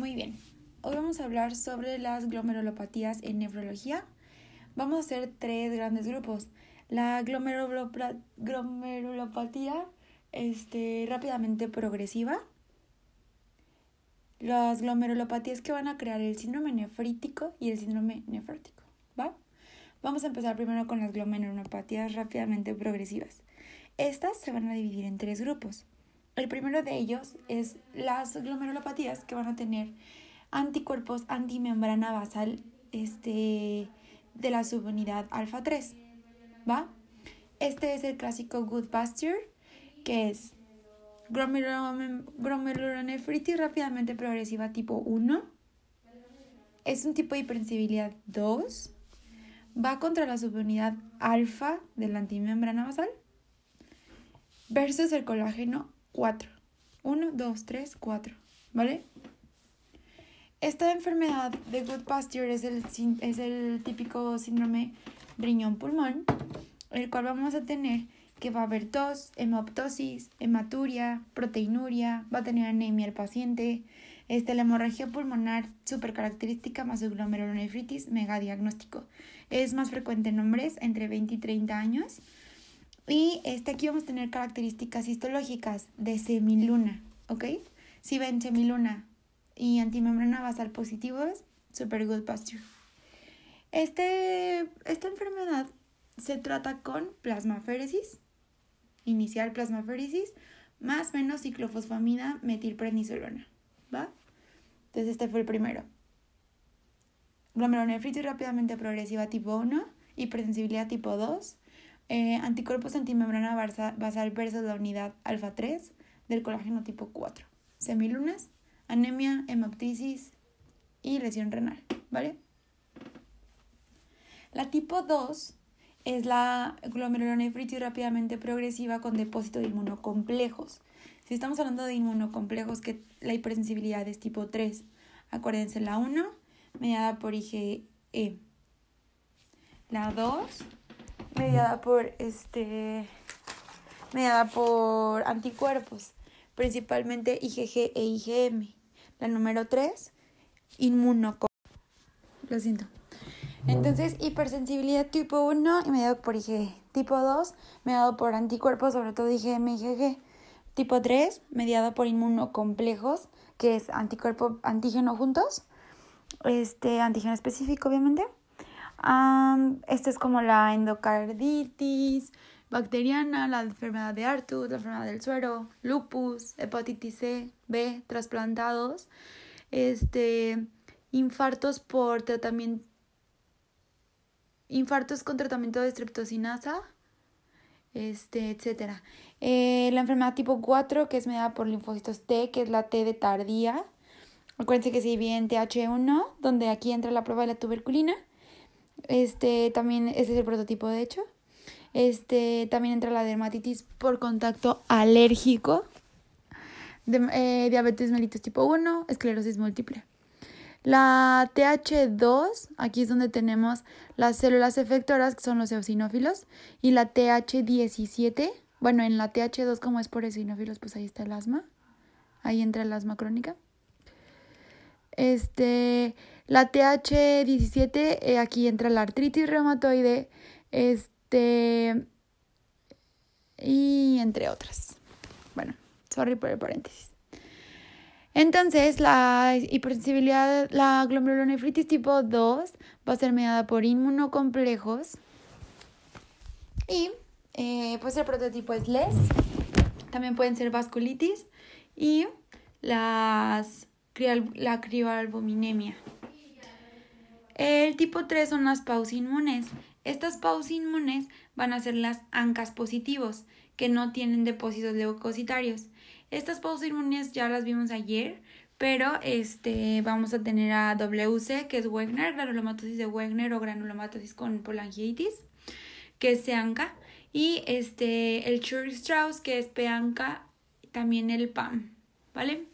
Muy bien. Hoy vamos a hablar sobre las glomerulopatías en nefrología. Vamos a hacer tres grandes grupos. La glomerulopatía este, rápidamente progresiva. Las glomerulopatías que van a crear el síndrome nefrítico y el síndrome nefrótico. ¿Va? Vamos a empezar primero con las glomerulopatías rápidamente progresivas. Estas se van a dividir en tres grupos. El primero de ellos es las glomerulopatías que van a tener anticuerpos antimembrana basal este, de la subunidad alfa 3. ¿Va? Este es el clásico Good Pasture, que es glomerulonefritis rápidamente progresiva tipo 1. Es un tipo de hipersensibilidad 2. Va contra la subunidad alfa de la antimembrana basal versus el colágeno 4. 1, 2, 3, 4. ¿Vale? Esta enfermedad de Good Pasture es el, es el típico síndrome riñón-pulmón, el cual vamos a tener que va a haber tos, hemoptosis, hematuria, proteinuria, va a tener anemia el paciente, este, la hemorragia pulmonar súper característica más el glomerulonefritis mega diagnóstico. Es más frecuente en hombres entre 20 y 30 años y este, aquí vamos a tener características histológicas de semiluna, ¿ok? Si ven semiluna y antimembrana basal positivos, super good pasture. Este, esta enfermedad se trata con plasmaféresis, inicial plasmaféresis, más menos ciclofosfamida metilprednisolona, ¿va? Entonces este fue el primero. Glomerulonefritis rápidamente progresiva tipo 1, hipersensibilidad tipo 2, eh, anticuerpos antimembrana basal versus la unidad alfa 3 del colágeno tipo 4. Semilunas, anemia, hemoptisis y lesión renal, ¿vale? La tipo 2 es la glomerulonefritis rápidamente progresiva con depósito de inmunocomplejos. Si estamos hablando de inmunocomplejos, que la hipersensibilidad es tipo 3. Acuérdense, la 1 mediada por IgE. La 2 mediada por este mediada por anticuerpos, principalmente IgG e IgM. La número 3, inmunocom. Lo siento. Entonces, hipersensibilidad tipo 1 y mediado por IgG. Tipo 2, mediado por anticuerpos, sobre todo IgM y IgG. Tipo 3, mediado por inmunocomplejos, que es anticuerpo, antígeno juntos. Este, antígeno específico, obviamente. Um, es como la endocarditis bacteriana, la enfermedad de Artus, la enfermedad del suero, lupus, hepatitis C, B, trasplantados, este, infartos por tratamiento, infartos con tratamiento de streptocinasa, este, etcétera. Eh, la enfermedad tipo 4, que es mediada por linfocitos T, que es la T de tardía. Acuérdense que se divide en TH1, donde aquí entra la prueba de la tuberculina este también, este es el prototipo de hecho. Este también entra la dermatitis por contacto alérgico, de, eh, diabetes mellitus tipo 1, esclerosis múltiple. La TH2, aquí es donde tenemos las células efectoras, que son los eosinófilos, y la TH17, bueno, en la TH2 como es por eosinófilos, pues ahí está el asma, ahí entra el asma crónica. Este, la TH17, eh, aquí entra la artritis reumatoide, este, y entre otras. Bueno, sorry por el paréntesis. Entonces, la hipersensibilidad, la glomerulonefritis tipo 2 va a ser mediada por inmunocomplejos. Y eh, pues el prototipo es LES. También pueden ser vasculitis y las, la crioalbuminemia. El tipo 3 son las pausinmunes. Estas pausinmunes van a ser las ANCAS positivos, que no tienen depósitos leucocitarios. Estas pausinmunes ya las vimos ayer, pero este, vamos a tener a WC, que es Wegener, granulomatosis de Wegener o granulomatosis con polangiitis, que es CANCA, y este, el Church-Strauss, que es PANCA, también el PAM, ¿vale?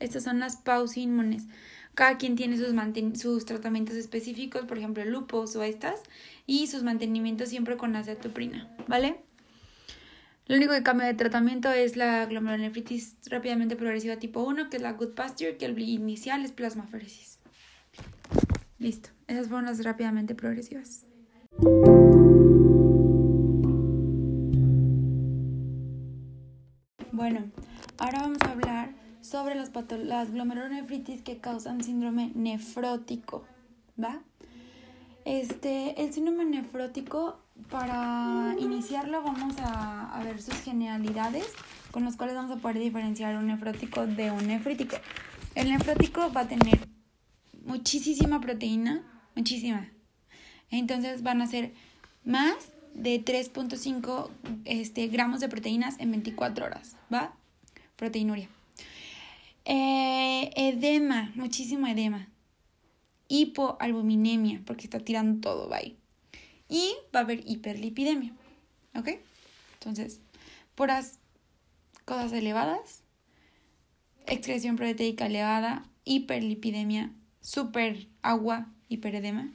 Estas son las pausinmunes. Cada quien tiene sus, tratamientos específicos, por ejemplo, lupus o estas, y sus mantenimientos siempre con acetoprina, ¿vale? Lo único que cambia de tratamiento es la glomerulonefritis rápidamente progresiva tipo 1, que es la good pasture, que el inicial es plasmaferesis. Listo, esas fueron las rápidamente progresivas. Bueno, ahora vamos a hablar sobre las, las glomerulonefritis que causan síndrome nefrótico, ¿va? Este, el síndrome nefrótico, para iniciarlo vamos a, ver sus generalidades con las cuales vamos a poder diferenciar un nefrótico de un nefrítico. El nefrótico va a tener muchísima proteína, muchísima. Entonces van a ser más de 3.5 este, gramos de proteínas en 24 horas, ¿va? Proteinuria. Eh, edema, muchísimo edema. Hipoalbuminemia, porque está tirando todo, ¿va? Y va a haber hiperlipidemia, ¿ok? Entonces, puras cosas elevadas, excreción proteica elevada, hiperlipidemia, super agua, hiperedema.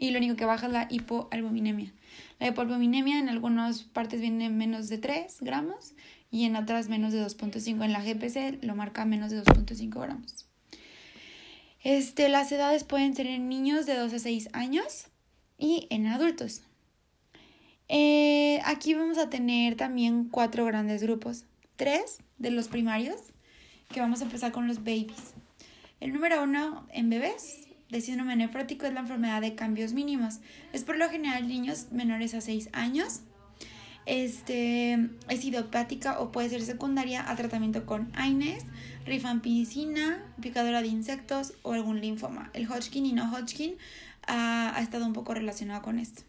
Y lo único que baja es la hipoalbuminemia. La hipoalbuminemia en algunas partes viene menos de 3 gramos y en otras menos de 2.5. En la GPC lo marca menos de 2.5 gramos. Este, las edades pueden ser en niños de 2 a 6 años y en adultos. Eh, aquí vamos a tener también cuatro grandes grupos. Tres de los primarios, que vamos a empezar con los babies. El número uno en bebés de síndrome nefrótico es la enfermedad de cambios mínimos. Es por lo general niños menores a 6 años. Este, es idiopática o puede ser secundaria a tratamiento con AINES, rifampicina, picadora de insectos o algún linfoma. El Hodgkin y no Hodgkin ha, ha estado un poco relacionado con esto.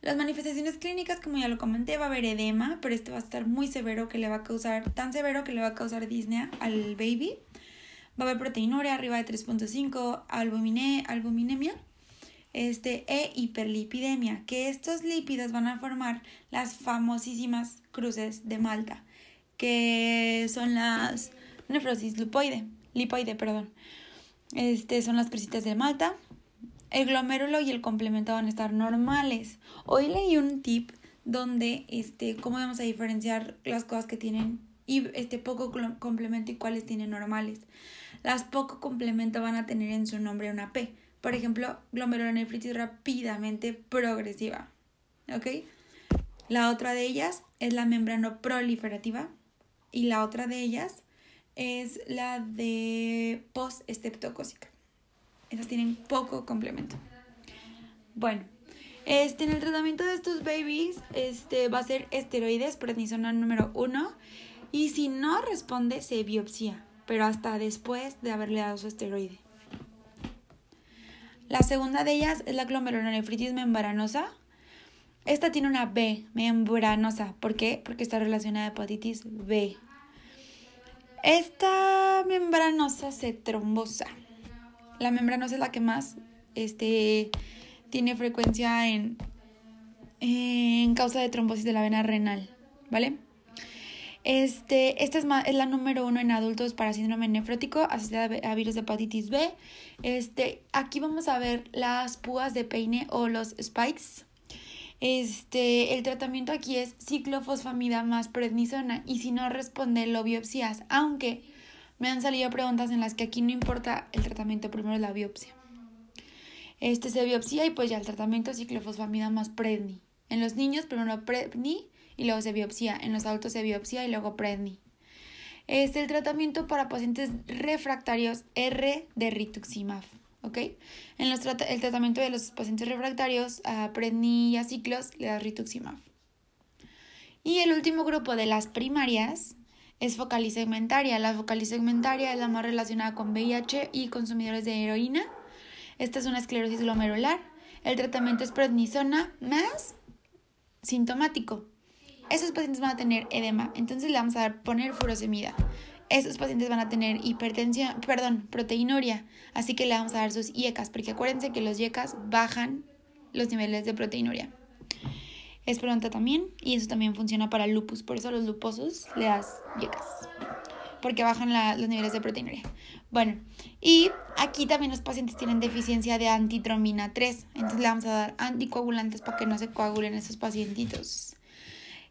Las manifestaciones clínicas, como ya lo comenté, va a haber edema, pero este va a estar muy severo que le va a causar, tan severo que le va a causar disnea al baby. Va a haber proteinuria arriba de 3.5, albuminemia este, e hiperlipidemia, que estos lípidos van a formar las famosísimas cruces de Malta, que son las nefrosis lipoide, perdón. Este son las crucitas de Malta. El glomérulo y el complemento van a estar normales. Hoy leí un tip donde este cómo vamos a diferenciar las cosas que tienen y este poco complemento y cuáles tienen normales. Las poco complemento van a tener en su nombre una P. Por ejemplo, glomerulonefritis rápidamente progresiva. ¿Ok? La otra de ellas es la membrana proliferativa y la otra de ellas es la de post-estreptocócica. Esas tienen poco complemento. Bueno, este, en el tratamiento de estos babies este, va a ser esteroides, prednisona número uno. Y si no responde, se biopsia pero hasta después de haberle dado su esteroide. La segunda de ellas es la glomerulonefritis membranosa. Esta tiene una B, membranosa. ¿Por qué? Porque está relacionada a hepatitis B. Esta membranosa se trombosa. La membranosa es la que más este, tiene frecuencia en, en causa de trombosis de la vena renal, ¿vale? Este, esta es, es, la número uno en adultos para síndrome nefrótico asociada a virus de hepatitis B. Este, aquí vamos a ver las púas de peine o los spikes. Este, el tratamiento aquí es ciclofosfamida más prednisona y si no responde lo biopsias, aunque me han salido preguntas en las que aquí no importa el tratamiento, primero es la biopsia. Este se biopsia y pues ya el tratamiento ciclofosfamida más predni. En los niños primero predni y luego se biopsia. En los adultos se biopsia y luego predni. Es el tratamiento para pacientes refractarios R de rituximab. ¿Ok? En los el tratamiento de los pacientes refractarios a predni y a ciclos le da rituximab. Y el último grupo de las primarias es focalicegmentaria. La focalicegmentaria es la más relacionada con VIH y consumidores de heroína. Esta es una esclerosis glomerular. El tratamiento es prednisona más sintomático. Esos pacientes van a tener edema, entonces le vamos a dar poner furosemida. Esos pacientes van a tener hipertensión, perdón, proteinuria, así que le vamos a dar sus IECAS, porque acuérdense que los IECAS bajan los niveles de proteinuria. Es pronta también, y eso también funciona para lupus, por eso a los luposos le das IECAS, porque bajan los niveles de proteinuria. Bueno, y aquí también los pacientes tienen deficiencia de antitrombina 3, entonces le vamos a dar anticoagulantes para que no se coagulen esos pacientitos.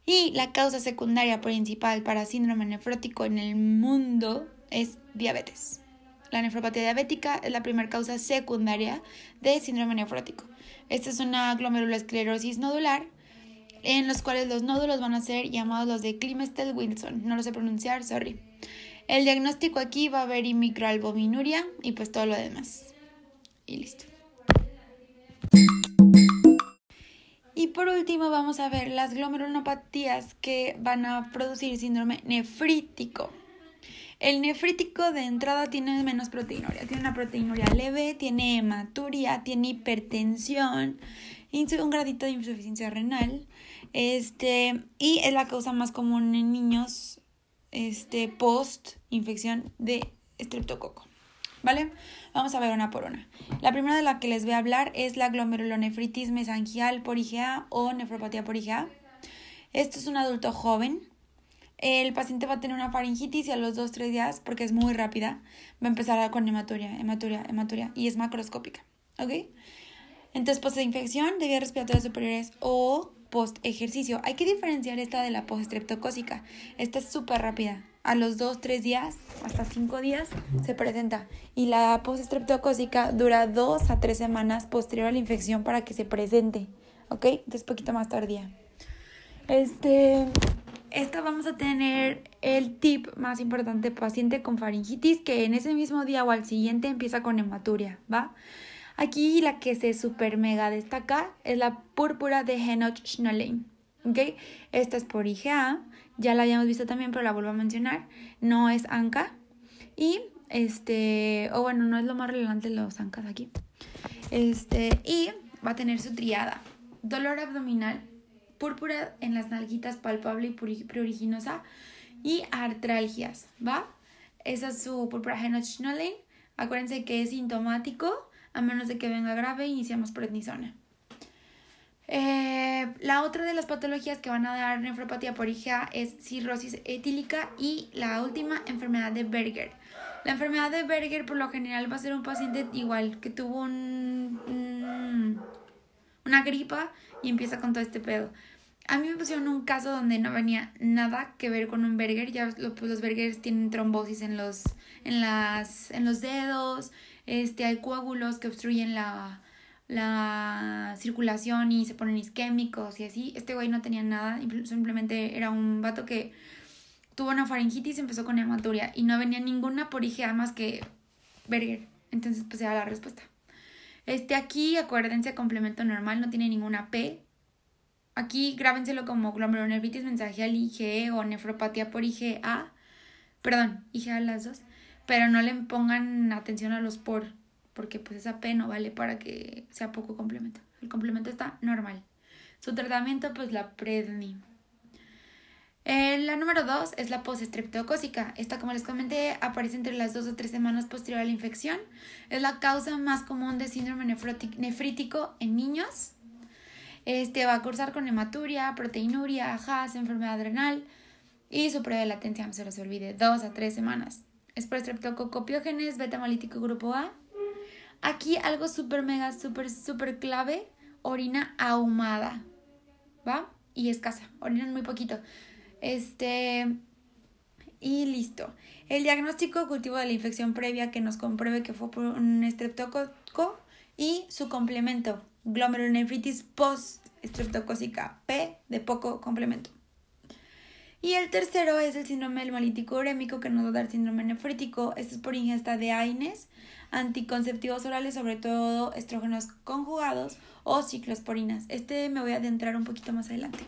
Y la causa secundaria principal para síndrome nefrótico en el mundo es diabetes. La nefropatía diabética es la primera causa secundaria de síndrome nefrótico. Esta es una glomerulosclerosis nodular en los cuales los nódulos van a ser llamados los de Klinestel-Wilson. No lo sé pronunciar, sorry. El diagnóstico aquí va a haber microalbuminuria y pues todo lo demás. Y listo. Y por último vamos a ver las glomerulopatías que van a producir síndrome nefrítico. El nefrítico de entrada tiene menos proteinuria, tiene una proteinuria leve, tiene hematuria, tiene hipertensión, un gradito de insuficiencia renal, este, y es la causa más común en niños este, post infección de estreptococo. ¿Vale? Vamos a ver una por una. La primera de la que les voy a hablar es la glomerulonefritis mesangial por IgA o nefropatía por IgA. Esto es un adulto joven el paciente va a tener una faringitis y a los 2-3 días, porque es muy rápida, va a empezar con hematuria, hematuria, hematuria y es macroscópica. ¿Ok? Entonces, post infección de vías respiratorias superiores o post ejercicio. Hay que diferenciar esta de la post estreptocócica. Esta es súper rápida. A los 2-3 días, hasta 5 días, se presenta. Y la post estreptocócica dura 2 a 3 semanas posterior a la infección para que se presente. ¿Ok? Entonces, poquito más tardía. Este, esta vamos a tener el tip más importante, paciente con faringitis, que en ese mismo día o al siguiente empieza con hematuria, ¿va? Aquí la que se super mega destaca es la púrpura de Henoch Schnelling, ¿ok? Esta es por IgA, ya la habíamos visto también, pero la vuelvo a mencionar, no es ANCA y este, o bueno, no es lo más relevante los ANCAs aquí. Este, y va a tener su triada, dolor abdominal, púrpura en las nalguitas palpable y pruriginosa y artralgias, ¿va? Esa es su púrpura Henoch-Schönlein. Acuérdense que es sintomático, a menos de que venga grave, iniciamos prednisona. Eh, la otra de las patologías que van a dar nefropatía por IgA es cirrosis etílica y la última, enfermedad de Berger. La enfermedad de Berger por lo general va a ser un paciente igual que tuvo un una gripa y empieza con todo este pedo. A mí me pusieron un caso donde no venía nada que ver con un Berger. Ya pues, los Bergers tienen trombosis en los, en las, en los dedos. Este, hay coágulos que obstruyen la, la circulación y se ponen isquémicos y así. Este güey no tenía nada. Simplemente era un vato que tuvo una faringitis y empezó con hematuria. Y no venía ninguna por IgA más que Berger. Entonces, pues era la respuesta. Este aquí, acuérdense, complemento normal, no tiene ninguna P. Aquí grábenselo como glomerulonefritis mensaje IgE o nefropatía por IgA. Perdón, IgA las dos. Pero no le pongan atención a los por, porque pues esa P no vale para que sea poco complemento. El complemento está normal. Su tratamiento, pues la Predni. Eh, la número 2 es la postestreptocócica. Esta, como les comenté, aparece entre las 2 o 3 semanas posterior a la infección. Es la causa más común de síndrome nefrítico en niños. Este va a cursar con hematuria, proteinuria, ajas, enfermedad renal y su prueba de latencia, no se les olvide, 2 a 3 semanas. Es por estreptococopiógenes, beta malítico grupo A. Aquí algo súper mega, súper, súper clave, orina ahumada, ¿va? Y escasa, orinan muy poquito. Este. Y listo. El diagnóstico cultivo de la infección previa que nos compruebe que fue por un estreptococo y su complemento, glomerulonefritis post-estreptocócica P de poco complemento. Y el tercero es el síndrome hemolítico urémico que nos va a dar síndrome nefrítico. Esto es por ingesta de AINES, anticonceptivos orales, sobre todo estrógenos conjugados o ciclosporinas. Este me voy a adentrar un poquito más adelante.